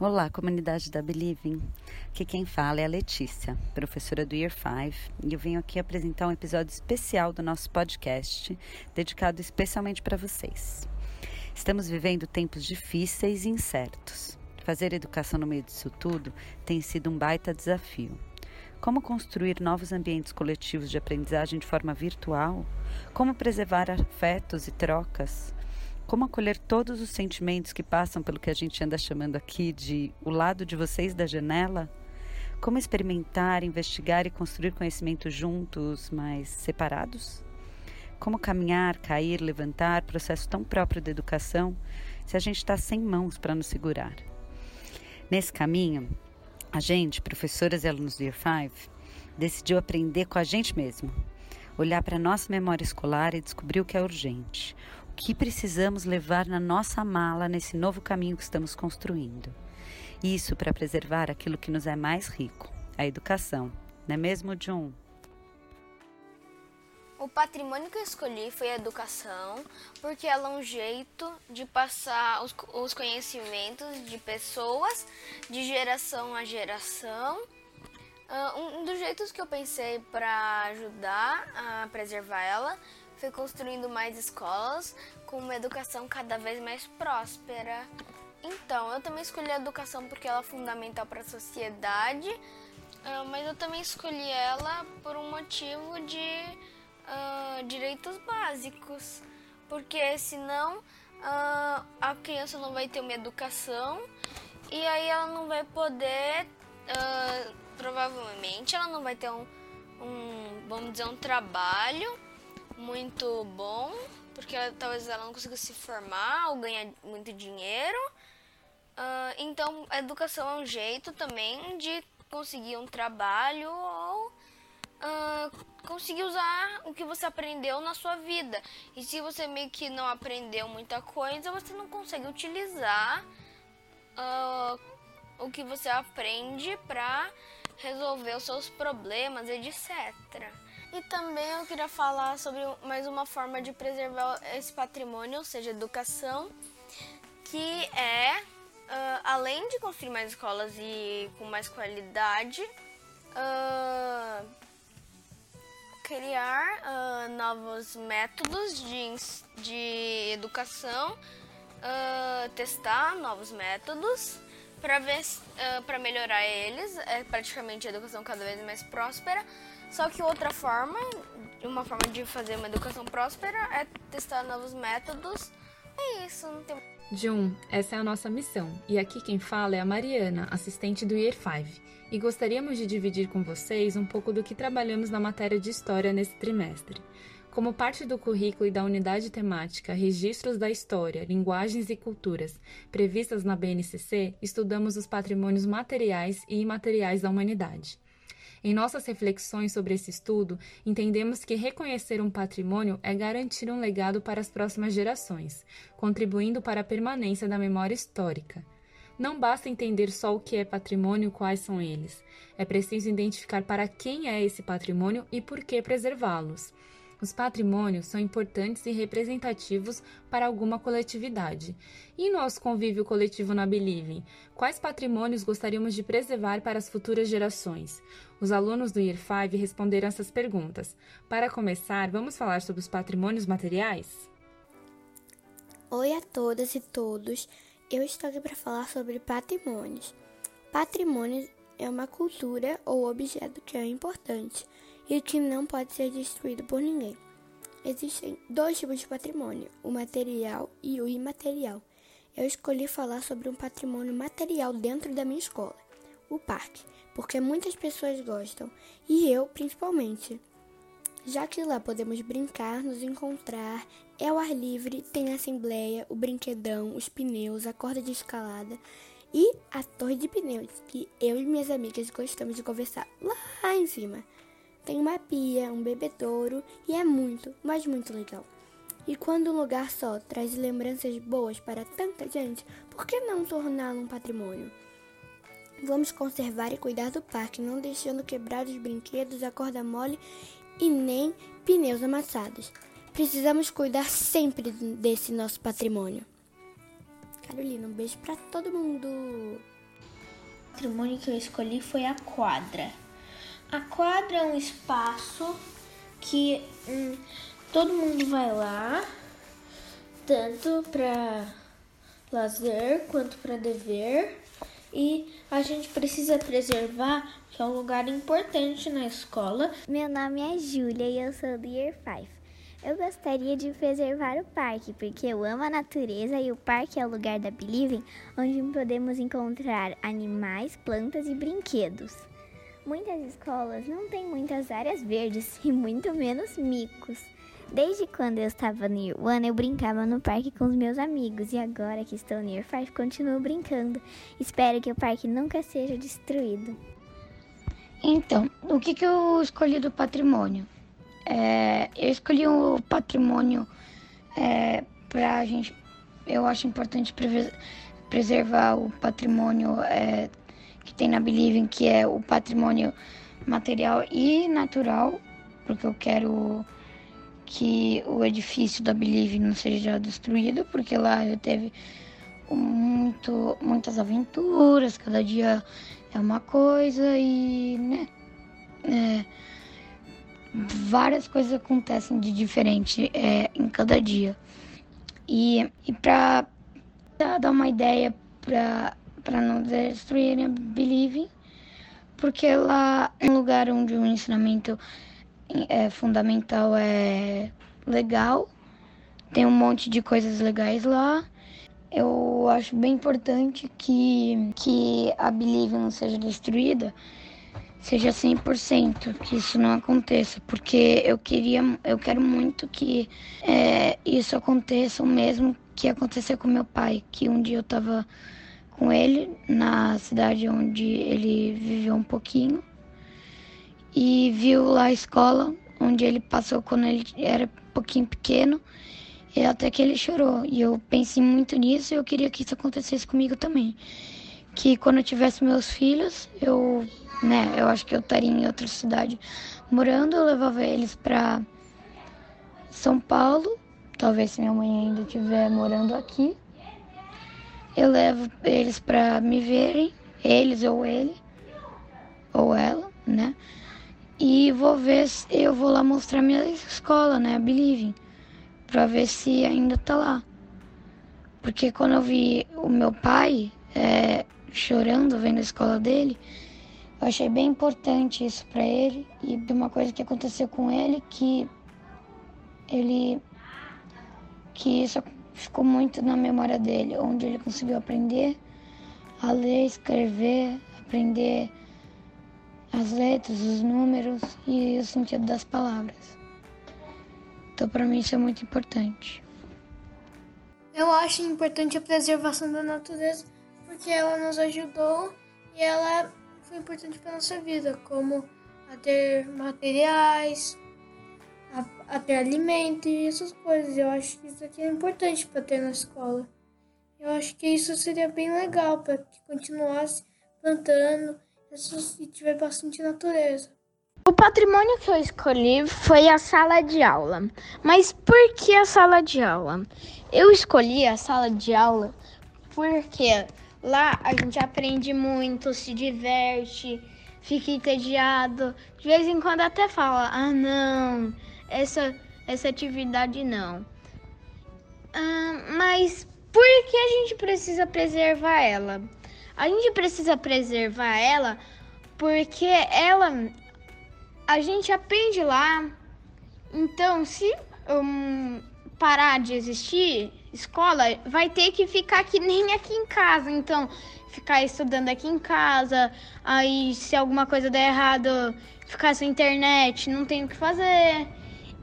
Olá, comunidade da Believing. Aqui quem fala é a Letícia, professora do Year 5, e eu venho aqui apresentar um episódio especial do nosso podcast, dedicado especialmente para vocês. Estamos vivendo tempos difíceis e incertos. Fazer educação no meio disso tudo tem sido um baita desafio. Como construir novos ambientes coletivos de aprendizagem de forma virtual? Como preservar afetos e trocas? Como acolher todos os sentimentos que passam pelo que a gente anda chamando aqui de o lado de vocês da janela? Como experimentar, investigar e construir conhecimento juntos, mas separados? Como caminhar, cair, levantar, processo tão próprio da educação, se a gente está sem mãos para nos segurar? Nesse caminho, a gente, professoras e alunos do Year 5, decidiu aprender com a gente mesmo, olhar para a nossa memória escolar e descobrir o que é urgente, que precisamos levar na nossa mala nesse novo caminho que estamos construindo. Isso para preservar aquilo que nos é mais rico, a educação, não é mesmo, John? O patrimônio que eu escolhi foi a educação, porque ela é um jeito de passar os, os conhecimentos de pessoas de geração a geração Uh, um dos jeitos que eu pensei para ajudar a preservar ela foi construindo mais escolas com uma educação cada vez mais próspera. Então, eu também escolhi a educação porque ela é fundamental para a sociedade, uh, mas eu também escolhi ela por um motivo de uh, direitos básicos, porque senão a criança não vai ter uma educação e aí ela não vai poder provavelmente ela não vai ter um, um vamos dizer, um trabalho muito bom, porque ela, talvez ela não consiga se formar ou ganhar muito dinheiro. Uh, então, a educação é um jeito também de conseguir um trabalho ou uh, conseguir usar o que você aprendeu na sua vida. E se você meio que não aprendeu muita coisa, você não consegue utilizar uh, o que você aprende para resolver os seus problemas, etc. E também eu queria falar sobre mais uma forma de preservar esse patrimônio, ou seja, educação, que é, uh, além de construir mais escolas e com mais qualidade, uh, criar uh, novos métodos de, de educação, testar novos métodos para ver para melhorar eles, é praticamente a educação cada vez mais próspera. Só que outra forma, uma forma de fazer uma educação próspera é testar novos métodos. É isso, não tem Jun, essa é a nossa missão. E aqui quem fala é a Mariana, assistente do Year 5. E gostaríamos de dividir com vocês um pouco do que trabalhamos na matéria de história nesse trimestre. Como parte do currículo e da unidade temática Registros da História, Linguagens e Culturas, previstas na BNCC, estudamos os patrimônios materiais e imateriais da humanidade. Em nossas reflexões sobre esse estudo, entendemos que reconhecer um patrimônio é garantir um legado para as próximas gerações, contribuindo para a permanência da memória histórica. Não basta entender só o que é patrimônio e quais são eles. É preciso identificar para quem é esse patrimônio e por que preservá-los. Os patrimônios são importantes e representativos para alguma coletividade. E nosso convívio coletivo na Believing? Quais patrimônios gostaríamos de preservar para as futuras gerações? Os alunos do Year 5 responderam essas perguntas. Para começar, vamos falar sobre os patrimônios materiais? Oi a todas e todos. Eu estou aqui para falar sobre patrimônios. Patrimônios é uma cultura ou objeto que é importante e que não pode ser destruído por ninguém. Existem dois tipos de patrimônio, o material e o imaterial. Eu escolhi falar sobre um patrimônio material dentro da minha escola, o parque, porque muitas pessoas gostam, e eu principalmente. Já que lá podemos brincar, nos encontrar, é o ar livre, tem a assembleia, o brinquedão, os pneus, a corda de escalada e a torre de pneus, que eu e minhas amigas gostamos de conversar lá em cima. Tem uma pia, um bebedouro e é muito, mas muito legal. E quando um lugar só traz lembranças boas para tanta gente, por que não torná-lo um patrimônio? Vamos conservar e cuidar do parque, não deixando quebrar os brinquedos, a corda mole e nem pneus amassados. Precisamos cuidar sempre desse nosso patrimônio. Carolina, um beijo para todo mundo. patrimônio que eu escolhi foi a quadra. A quadra é um espaço que hum, todo mundo vai lá, tanto para lazer quanto para dever, e a gente precisa preservar, que é um lugar importante na escola. Meu nome é Júlia e eu sou do Year 5. Eu gostaria de preservar o parque, porque eu amo a natureza e o parque é o lugar da Believing onde podemos encontrar animais, plantas e brinquedos. Muitas escolas não têm muitas áreas verdes e muito menos micos. Desde quando eu estava no Year One, eu brincava no parque com os meus amigos e agora que estou no Year 5, continuo brincando. Espero que o parque nunca seja destruído. Então, o que, que eu escolhi do patrimônio? É, eu escolhi o patrimônio é, para a gente. Eu acho importante preservar o patrimônio é, que tem na Believing, que é o patrimônio material e natural, porque eu quero que o edifício da Believe não seja destruído, porque lá eu teve muito, muitas aventuras, cada dia é uma coisa e né, é, várias coisas acontecem de diferente é, em cada dia. E, e para dar uma ideia para não destruírem a Believe, porque lá é um lugar onde o ensinamento é fundamental é legal, tem um monte de coisas legais lá. Eu acho bem importante que, que a Believe não seja destruída, seja 100%, que isso não aconteça, porque eu queria, eu quero muito que é, isso aconteça o mesmo que aconteceu com meu pai, que um dia eu estava com ele na cidade onde ele viveu um pouquinho e viu lá a escola onde ele passou quando ele era um pouquinho pequeno e até que ele chorou. E eu pensei muito nisso e eu queria que isso acontecesse comigo também. Que quando eu tivesse meus filhos, eu né? Eu acho que eu estaria em outra cidade morando, eu levava eles para São Paulo, talvez se minha mãe ainda estiver morando aqui. Eu levo eles para me verem, eles ou ele, ou ela, né? E vou ver se eu vou lá mostrar minha escola, né? A Believing, para ver se ainda tá lá. Porque quando eu vi o meu pai é, chorando vendo a escola dele, eu achei bem importante isso para ele e de uma coisa que aconteceu com ele que ele que isso ficou muito na memória dele, onde ele conseguiu aprender a ler, escrever, aprender as letras, os números e o sentido das palavras. Então, para mim, isso é muito importante. Eu acho importante a preservação da natureza porque ela nos ajudou e ela foi importante para nossa vida, como a ter materiais, a, ter alimento e essas coisas. Eu acho que isso aqui é importante para ter na escola. Eu acho que isso seria bem legal para que continuasse plantando e tiver bastante natureza. O patrimônio que eu escolhi foi a sala de aula. Mas por que a sala de aula? Eu escolhi a sala de aula porque Lá a gente aprende muito, se diverte, fica entediado. De vez em quando até fala: ah, não, essa, essa atividade não. Ah, mas por que a gente precisa preservar ela? A gente precisa preservar ela porque ela. A gente aprende lá. Então, se um, parar de existir, escola, vai ter que ficar que nem aqui em casa. Então, ficar estudando aqui em casa, aí se alguma coisa der errado, ficar sem internet, não tem o que fazer.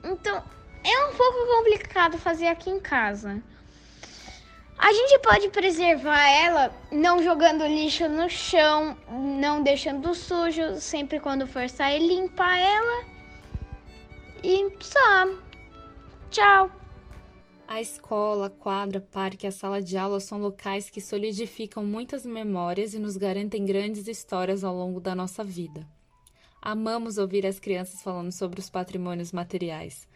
Então, é um pouco complicado fazer aqui em casa. A gente pode preservar ela não jogando lixo no chão, não deixando sujo, sempre quando for sair limpar ela. E só. Tchau. A escola, quadra, parque e a sala de aula são locais que solidificam muitas memórias e nos garantem grandes histórias ao longo da nossa vida. Amamos ouvir as crianças falando sobre os patrimônios materiais.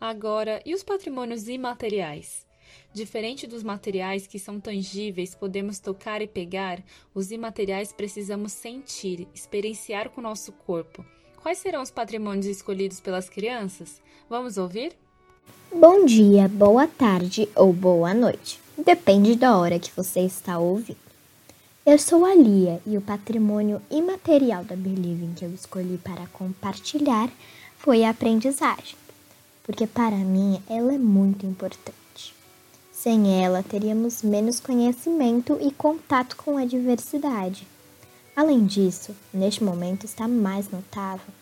Agora, e os patrimônios imateriais? Diferente dos materiais que são tangíveis, podemos tocar e pegar, os imateriais precisamos sentir, experienciar com o nosso corpo. Quais serão os patrimônios escolhidos pelas crianças? Vamos ouvir? Bom dia, boa tarde ou boa noite. Depende da hora que você está ouvindo. Eu sou a Lia e o patrimônio imaterial da Believing que eu escolhi para compartilhar foi a aprendizagem, porque para mim ela é muito importante. Sem ela, teríamos menos conhecimento e contato com a diversidade. Além disso, neste momento está mais notável.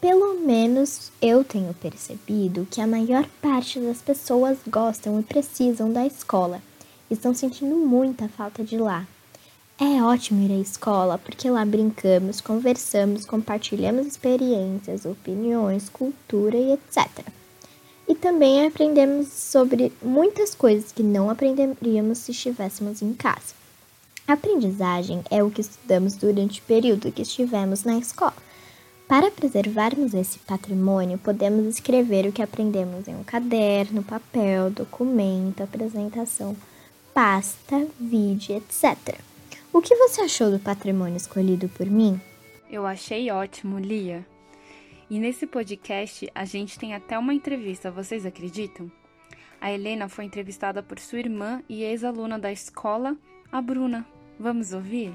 Pelo menos eu tenho percebido que a maior parte das pessoas gostam e precisam da escola. Estão sentindo muita falta de lá. É ótimo ir à escola porque lá brincamos, conversamos, compartilhamos experiências, opiniões, cultura e etc. E também aprendemos sobre muitas coisas que não aprenderíamos se estivéssemos em casa. A aprendizagem é o que estudamos durante o período que estivemos na escola. Para preservarmos esse patrimônio, podemos escrever o que aprendemos em um caderno, papel, documento, apresentação, pasta, vídeo, etc. O que você achou do patrimônio escolhido por mim? Eu achei ótimo, Lia. E nesse podcast a gente tem até uma entrevista, vocês acreditam? A Helena foi entrevistada por sua irmã e ex-aluna da escola, a Bruna. Vamos ouvir?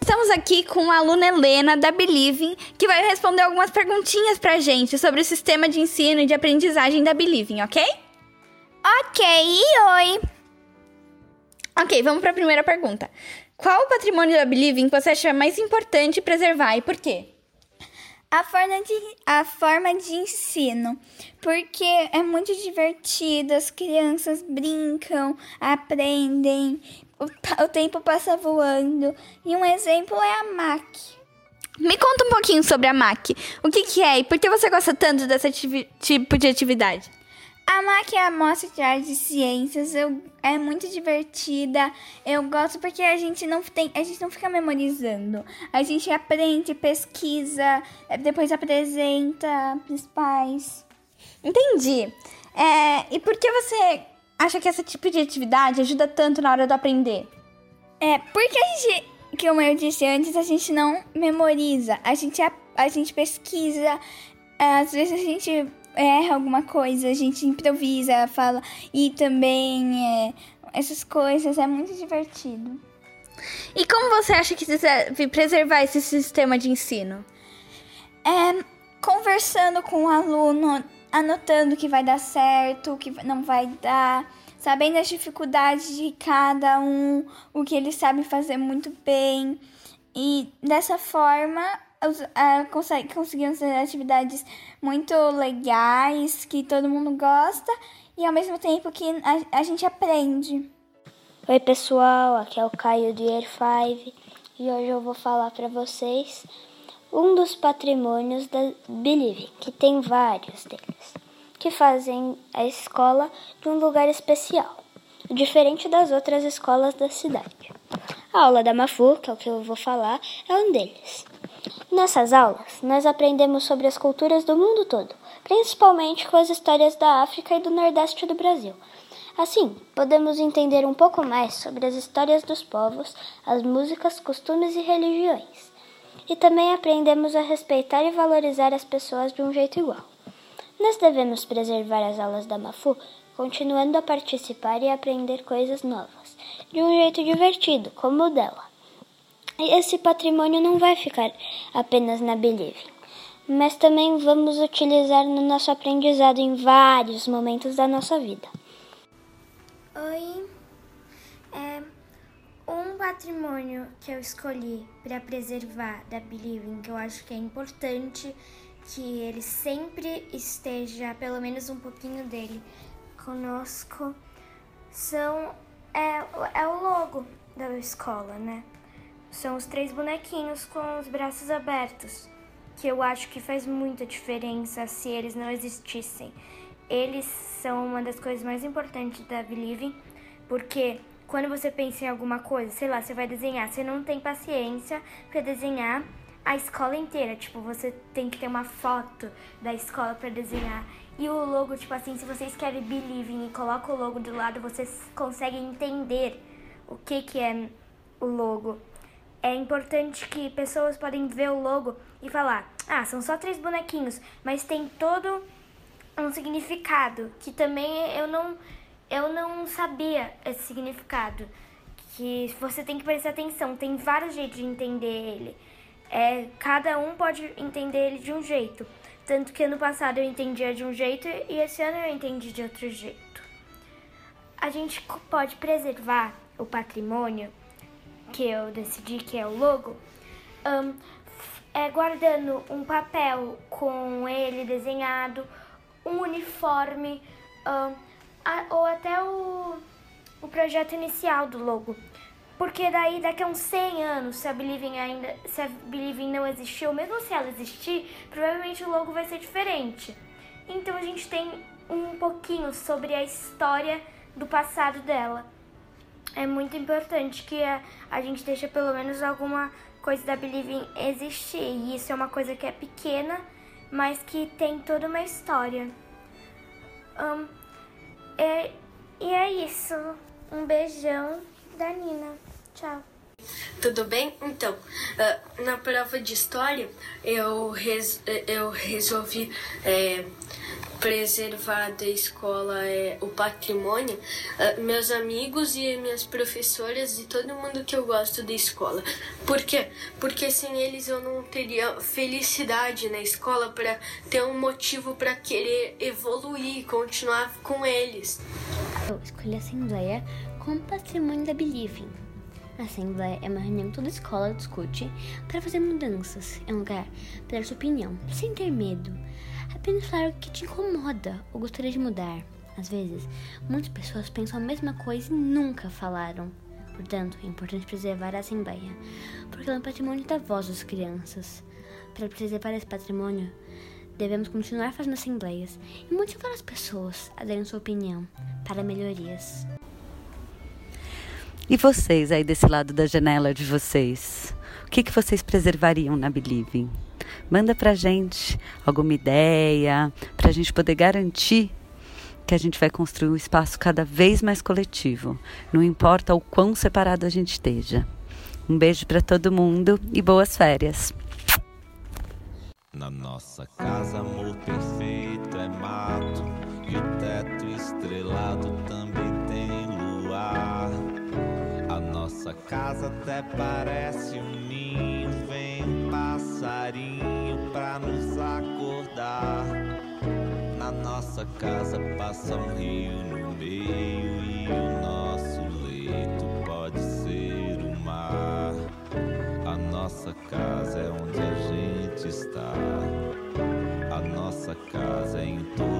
Estamos aqui com a aluna Helena da Believing, que vai responder algumas perguntinhas pra gente sobre o sistema de ensino e de aprendizagem da Believing, ok? Ok, oi! Ok, vamos para a primeira pergunta. Qual o patrimônio da Believing você acha mais importante preservar e por quê? A forma, de, a forma de ensino, porque é muito divertido, as crianças brincam, aprendem, o, o tempo passa voando. E um exemplo é a MAC. Me conta um pouquinho sobre a MAC. O que, que é e por que você gosta tanto desse tipo de atividade? A MAC é a Mostra de Artes e Ciências. Eu, é muito divertida. Eu gosto porque a gente não tem, a gente não fica memorizando. A gente aprende, pesquisa, é, depois apresenta pros pais. Entendi. É, e por que você acha que esse tipo de atividade ajuda tanto na hora do aprender? É, porque a gente, como eu disse antes, a gente não memoriza. A gente, a, a gente pesquisa. Às vezes a gente erra alguma coisa, a gente improvisa, fala. E também é, essas coisas é muito divertido. E como você acha que deve preservar esse sistema de ensino? É, conversando com o aluno, anotando o que vai dar certo, o que não vai dar, sabendo as dificuldades de cada um, o que eles sabem fazer muito bem. E dessa forma uh, conseguimos fazer atividades muito legais, que todo mundo gosta, e ao mesmo tempo que a, a gente aprende. Oi pessoal, aqui é o Caio do Year 5 e hoje eu vou falar para vocês um dos patrimônios da Believe, que tem vários deles, que fazem a escola de um lugar especial, diferente das outras escolas da cidade. A aula da Mafu, que é o que eu vou falar, é um deles. Nessas aulas, nós aprendemos sobre as culturas do mundo todo, principalmente com as histórias da África e do Nordeste do Brasil. Assim, podemos entender um pouco mais sobre as histórias dos povos, as músicas, costumes e religiões. E também aprendemos a respeitar e valorizar as pessoas de um jeito igual. Nós devemos preservar as aulas da Mafu, continuando a participar e aprender coisas novas, de um jeito divertido, como o dela esse patrimônio não vai ficar apenas na Believe, mas também vamos utilizar no nosso aprendizado em vários momentos da nossa vida. Oi, é um patrimônio que eu escolhi para preservar da Believing, que eu acho que é importante que ele sempre esteja, pelo menos um pouquinho dele, conosco, são é, é o logo da escola, né? São os três bonequinhos com os braços abertos, que eu acho que faz muita diferença se eles não existissem. Eles são uma das coisas mais importantes da Believing, porque quando você pensa em alguma coisa, sei lá, você vai desenhar, você não tem paciência para desenhar a escola inteira, tipo, você tem que ter uma foto da escola para desenhar. E o logo, tipo assim, se você escreve Believing e coloca o logo do lado, vocês conseguem entender o que, que é o logo. É importante que pessoas podem ver o logo e falar, ah, são só três bonequinhos, mas tem todo um significado que também eu não eu não sabia esse significado. Que você tem que prestar atenção, tem vários jeitos de entender ele. É, cada um pode entender ele de um jeito. Tanto que ano passado eu entendia de um jeito e esse ano eu entendi de outro jeito. A gente pode preservar o patrimônio que eu decidi que é o logo, um, é guardando um papel com ele desenhado, um uniforme, um, a, ou até o, o projeto inicial do logo. Porque daí daqui a uns 100 anos, se a Believing ainda, se a Believing não existiu, mesmo se ela existir, provavelmente o logo vai ser diferente. Então a gente tem um pouquinho sobre a história do passado dela. É muito importante que a, a gente deixe pelo menos alguma coisa da Believing existir. E isso é uma coisa que é pequena, mas que tem toda uma história. Um, é, e é isso. Um beijão da Nina. Tchau. Tudo bem? Então, uh, na prova de história eu, res, eu resolvi é, preservar da escola é, o patrimônio, uh, meus amigos e minhas professoras e todo mundo que eu gosto da escola. Por quê? Porque sem eles eu não teria felicidade na escola para ter um motivo para querer evoluir, continuar com eles. Eu escolhi a Assembleia como patrimônio da Believing a Assembleia é uma reunião que toda escola discute para fazer mudanças. É um lugar para dar sua opinião, sem ter medo. Apenas falar o que te incomoda ou gostaria de mudar. Às vezes, muitas pessoas pensam a mesma coisa e nunca falaram. Portanto, é importante preservar a Assembleia, porque ela é um patrimônio da voz das crianças. Para preservar esse patrimônio, devemos continuar fazendo assembleias e motivar as pessoas a darem sua opinião para melhorias. E vocês aí desse lado da janela de vocês? O que, que vocês preservariam na Believing? Manda pra gente alguma ideia, pra gente poder garantir que a gente vai construir um espaço cada vez mais coletivo, não importa o quão separado a gente esteja. Um beijo para todo mundo e boas férias. Na nossa casa, amor perfeito é mato e o teto estrelado também tem luar. A nossa casa até parece um passarinho pra nos acordar. Na nossa casa passa um rio no meio e o nosso leito pode ser o mar. A nossa casa é onde a gente está. A nossa casa é em todo